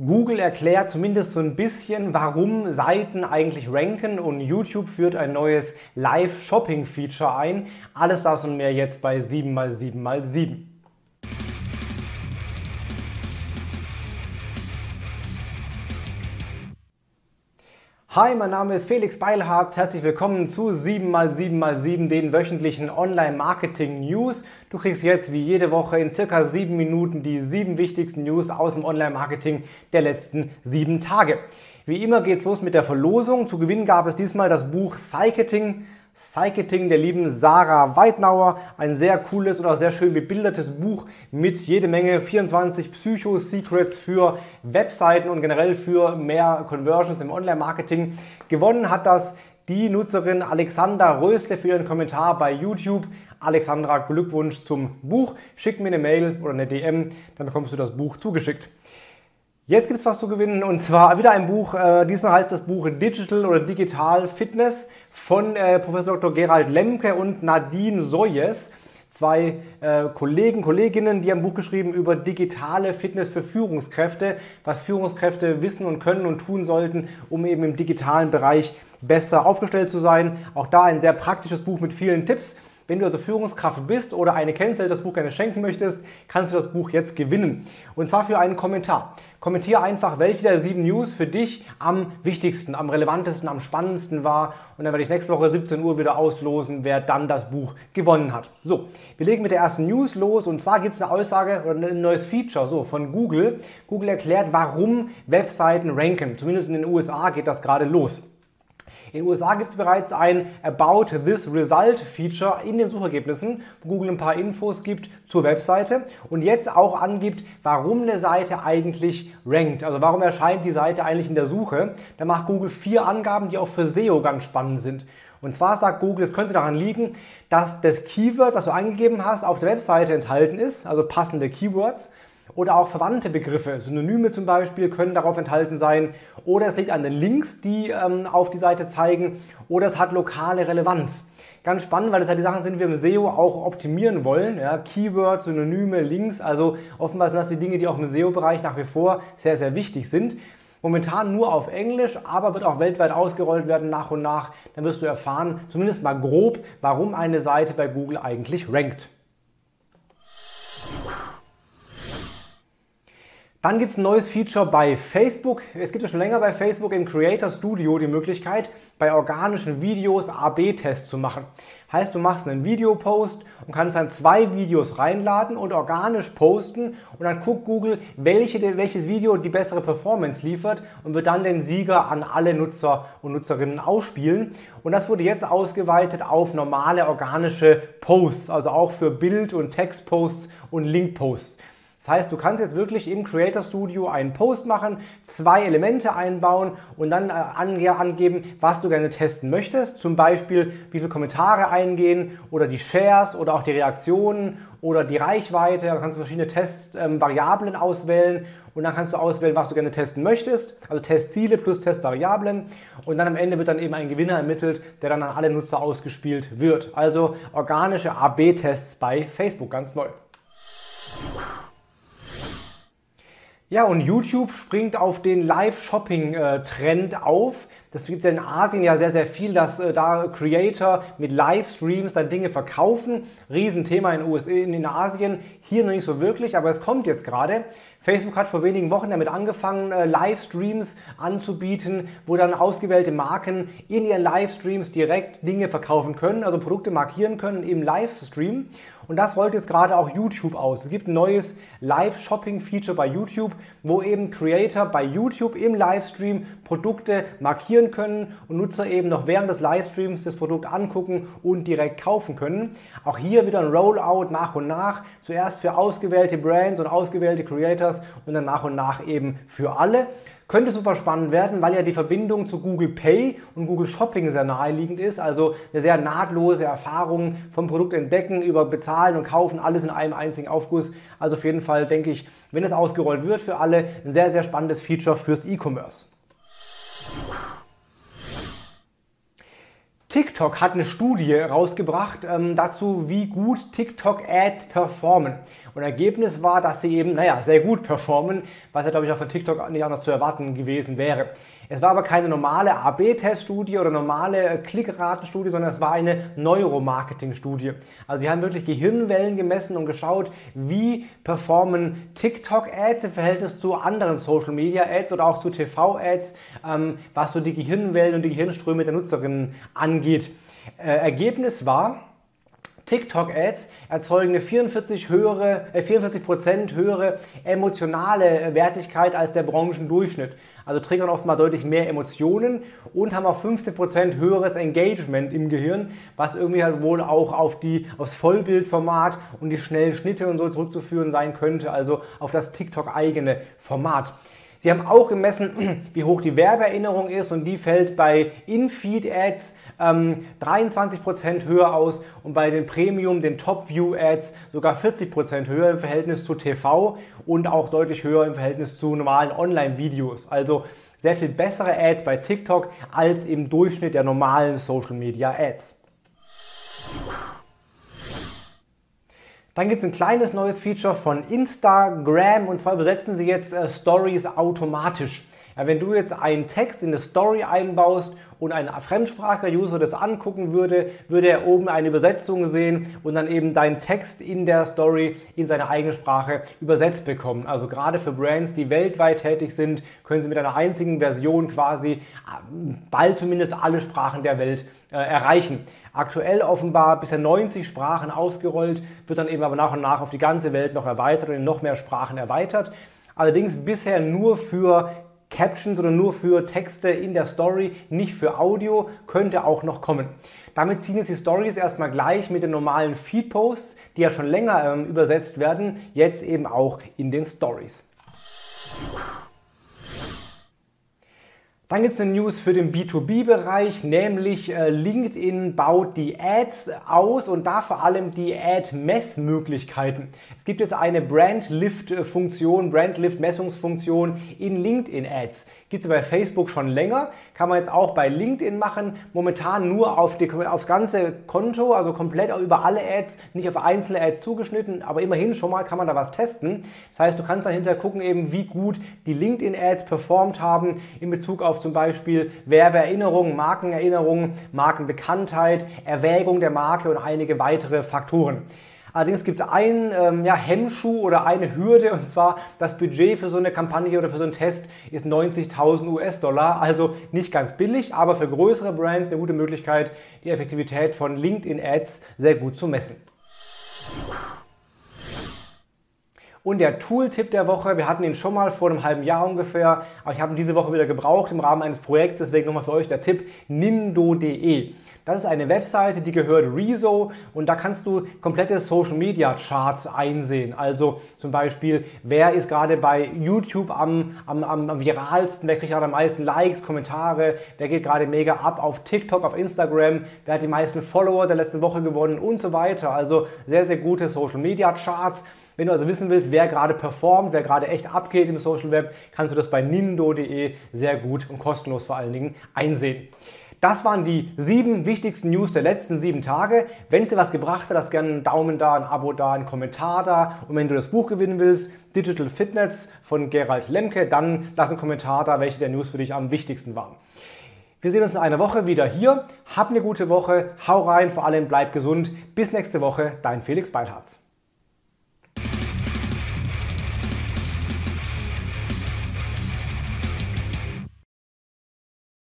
Google erklärt zumindest so ein bisschen, warum Seiten eigentlich ranken und YouTube führt ein neues Live-Shopping-Feature ein. Alles das und mehr jetzt bei 7x7x7. Hi, mein Name ist Felix Beilharz. Herzlich willkommen zu 7x7x7, den wöchentlichen Online-Marketing-News. Du kriegst jetzt wie jede Woche in circa sieben Minuten die sieben wichtigsten News aus dem Online-Marketing der letzten sieben Tage. Wie immer geht's los mit der Verlosung. Zu gewinnen gab es diesmal das Buch Psycheting Psycheting der lieben Sarah Weidnauer. Ein sehr cooles und auch sehr schön bebildertes Buch mit jede Menge 24 Psycho-Secrets für Webseiten und generell für mehr Conversions im Online-Marketing. Gewonnen hat das die Nutzerin Alexandra Rösle für ihren Kommentar bei YouTube. Alexandra, Glückwunsch zum Buch. Schick mir eine Mail oder eine DM, dann bekommst du das Buch zugeschickt. Jetzt gibt es was zu gewinnen und zwar wieder ein Buch. Äh, diesmal heißt das Buch Digital oder Digital Fitness von äh, Professor Dr. Gerald Lemke und Nadine Soyes, zwei äh, Kollegen, Kolleginnen, die haben ein Buch geschrieben über digitale Fitness für Führungskräfte, was Führungskräfte wissen und können und tun sollten, um eben im digitalen Bereich besser aufgestellt zu sein. Auch da ein sehr praktisches Buch mit vielen Tipps. Wenn du also Führungskraft bist oder eine kennst, der das Buch gerne schenken möchtest, kannst du das Buch jetzt gewinnen. Und zwar für einen Kommentar. Kommentiere einfach, welche der sieben News für dich am wichtigsten, am relevantesten, am spannendsten war. Und dann werde ich nächste Woche 17 Uhr wieder auslosen, wer dann das Buch gewonnen hat. So, wir legen mit der ersten News los. Und zwar gibt es eine Aussage oder ein neues Feature so, von Google. Google erklärt, warum Webseiten ranken. Zumindest in den USA geht das gerade los. In den USA gibt es bereits ein About This Result Feature in den Suchergebnissen, wo Google ein paar Infos gibt zur Webseite und jetzt auch angibt, warum eine Seite eigentlich rankt. Also warum erscheint die Seite eigentlich in der Suche. Da macht Google vier Angaben, die auch für SEO ganz spannend sind. Und zwar sagt Google, es könnte daran liegen, dass das Keyword, was du eingegeben hast, auf der Webseite enthalten ist, also passende Keywords oder auch verwandte Begriffe, Synonyme zum Beispiel, können darauf enthalten sein. Oder es liegt an den Links, die ähm, auf die Seite zeigen. Oder es hat lokale Relevanz. Ganz spannend, weil das ja die Sachen sind, die wir im SEO auch optimieren wollen. Ja, Keywords, Synonyme, Links. Also offenbar sind das die Dinge, die auch im SEO-Bereich nach wie vor sehr, sehr wichtig sind. Momentan nur auf Englisch, aber wird auch weltweit ausgerollt werden nach und nach. Dann wirst du erfahren, zumindest mal grob, warum eine Seite bei Google eigentlich rankt. Dann gibt es ein neues Feature bei Facebook. Es gibt ja schon länger bei Facebook im Creator Studio die Möglichkeit, bei organischen Videos AB-Tests zu machen. Heißt, du machst einen Videopost und kannst dann zwei Videos reinladen und organisch posten und dann guckt Google, welche, welches Video die bessere Performance liefert und wird dann den Sieger an alle Nutzer und Nutzerinnen ausspielen. Und das wurde jetzt ausgeweitet auf normale organische Posts, also auch für Bild- und Textposts und Linkposts. Das heißt, du kannst jetzt wirklich im Creator Studio einen Post machen, zwei Elemente einbauen und dann äh, angeben, was du gerne testen möchtest. Zum Beispiel, wie viele Kommentare eingehen oder die Shares oder auch die Reaktionen oder die Reichweite. Da kannst du verschiedene Testvariablen ähm, auswählen und dann kannst du auswählen, was du gerne testen möchtest. Also Testziele plus Testvariablen. Und dann am Ende wird dann eben ein Gewinner ermittelt, der dann an alle Nutzer ausgespielt wird. Also organische AB-Tests bei Facebook, ganz neu. Ja, und YouTube springt auf den Live-Shopping-Trend auf. Das gibt es in Asien ja sehr, sehr viel, dass äh, da Creator mit Livestreams dann Dinge verkaufen. Riesenthema in, USA, in Asien, hier noch nicht so wirklich, aber es kommt jetzt gerade. Facebook hat vor wenigen Wochen damit angefangen, äh, Livestreams anzubieten, wo dann ausgewählte Marken in ihren Livestreams direkt Dinge verkaufen können, also Produkte markieren können im Livestream. Und das rollt jetzt gerade auch YouTube aus. Es gibt ein neues Live-Shopping-Feature bei YouTube, wo eben Creator bei YouTube im Livestream Produkte markieren können und Nutzer eben noch während des Livestreams das Produkt angucken und direkt kaufen können. Auch hier wieder ein Rollout nach und nach. Zuerst für ausgewählte Brands und ausgewählte Creators und dann nach und nach eben für alle. Könnte super spannend werden, weil ja die Verbindung zu Google Pay und Google Shopping sehr naheliegend ist. Also eine sehr nahtlose Erfahrung vom Produkt entdecken, über bezahlen und kaufen, alles in einem einzigen Aufguss. Also auf jeden Fall denke ich, wenn es ausgerollt wird für alle, ein sehr, sehr spannendes Feature fürs E-Commerce. TikTok hat eine Studie rausgebracht ähm, dazu, wie gut TikTok-Ads performen. Und Ergebnis war, dass sie eben, naja, sehr gut performen, was ja, glaube ich, auch von TikTok nicht anders zu erwarten gewesen wäre. Es war aber keine normale AB-Teststudie oder normale Klickratenstudie, sondern es war eine Neuromarketing-Studie. Also sie haben wirklich Gehirnwellen gemessen und geschaut, wie performen TikTok-Ads im Verhältnis zu anderen Social-Media-Ads oder auch zu TV-Ads, ähm, was so die Gehirnwellen und die Gehirnströme der Nutzerinnen angeht. Äh, Ergebnis war, TikTok-Ads erzeugen eine 44 höhere, äh 44% höhere emotionale Wertigkeit als der Branchendurchschnitt. Also triggern oft mal deutlich mehr Emotionen und haben auch 15% höheres Engagement im Gehirn, was irgendwie halt wohl auch auf die, aufs Vollbildformat und die schnellen Schnitte und so zurückzuführen sein könnte, also auf das TikTok-eigene Format. Sie haben auch gemessen, wie hoch die Werbeerinnerung ist und die fällt bei In-Feed-Ads ähm, 23% höher aus und bei den Premium, den Top-View-Ads sogar 40% höher im Verhältnis zu TV und auch deutlich höher im Verhältnis zu normalen Online-Videos. Also sehr viel bessere Ads bei TikTok als im Durchschnitt der normalen Social-Media-Ads. Dann gibt es ein kleines neues Feature von Instagram und zwar übersetzen sie jetzt äh, Stories automatisch. Ja, wenn du jetzt einen Text in eine Story einbaust und ein Fremdspracher-User das angucken würde, würde er oben eine Übersetzung sehen und dann eben deinen Text in der Story in seine eigene Sprache übersetzt bekommen. Also gerade für Brands, die weltweit tätig sind, können sie mit einer einzigen Version quasi äh, bald zumindest alle Sprachen der Welt äh, erreichen. Aktuell offenbar bisher 90 Sprachen ausgerollt, wird dann eben aber nach und nach auf die ganze Welt noch erweitert und in noch mehr Sprachen erweitert. Allerdings bisher nur für Captions oder nur für Texte in der Story, nicht für Audio, könnte auch noch kommen. Damit ziehen jetzt die Stories erstmal gleich mit den normalen Feed-Posts, die ja schon länger ähm, übersetzt werden, jetzt eben auch in den Stories. Dann gibt es eine News für den B2B-Bereich, nämlich äh, LinkedIn baut die Ads aus und da vor allem die Ad-Messmöglichkeiten. Es gibt jetzt eine Brand-Lift-Funktion, Brand-Lift-Messungsfunktion in LinkedIn-Ads. Gibt es bei Facebook schon länger, kann man jetzt auch bei LinkedIn machen. Momentan nur auf die, aufs ganze Konto, also komplett über alle Ads, nicht auf einzelne Ads zugeschnitten, aber immerhin schon mal kann man da was testen. Das heißt, du kannst dahinter gucken, eben wie gut die LinkedIn-Ads performt haben in Bezug auf zum Beispiel Werbeerinnerungen, Markenerinnerungen, Markenbekanntheit, Erwägung der Marke und einige weitere Faktoren. Allerdings gibt es einen ähm, ja, Hemmschuh oder eine Hürde und zwar das Budget für so eine Kampagne oder für so einen Test ist 90.000 US-Dollar. Also nicht ganz billig, aber für größere Brands eine gute Möglichkeit, die Effektivität von LinkedIn-Ads sehr gut zu messen. Und der Tool-Tipp der Woche, wir hatten ihn schon mal vor einem halben Jahr ungefähr, aber ich habe ihn diese Woche wieder gebraucht im Rahmen eines Projekts, deswegen nochmal für euch der Tipp, nindo.de. Das ist eine Webseite, die gehört Rezo und da kannst du komplette Social Media Charts einsehen. Also zum Beispiel, wer ist gerade bei YouTube am, am, am viralsten, wer kriegt gerade am meisten Likes, Kommentare, wer geht gerade mega ab auf TikTok, auf Instagram, wer hat die meisten Follower der letzten Woche gewonnen und so weiter. Also sehr, sehr gute Social Media Charts. Wenn du also wissen willst, wer gerade performt, wer gerade echt abgeht im Social Web, kannst du das bei nindo.de sehr gut und kostenlos vor allen Dingen einsehen. Das waren die sieben wichtigsten News der letzten sieben Tage. Wenn es dir was gebracht hat, lass gerne einen Daumen da, ein Abo da, einen Kommentar da. Und wenn du das Buch gewinnen willst, Digital Fitness von Gerald Lemke, dann lass einen Kommentar da, welche der News für dich am wichtigsten waren. Wir sehen uns in einer Woche wieder hier. Hab eine gute Woche, hau rein, vor allem bleib gesund. Bis nächste Woche, dein Felix Beitharz.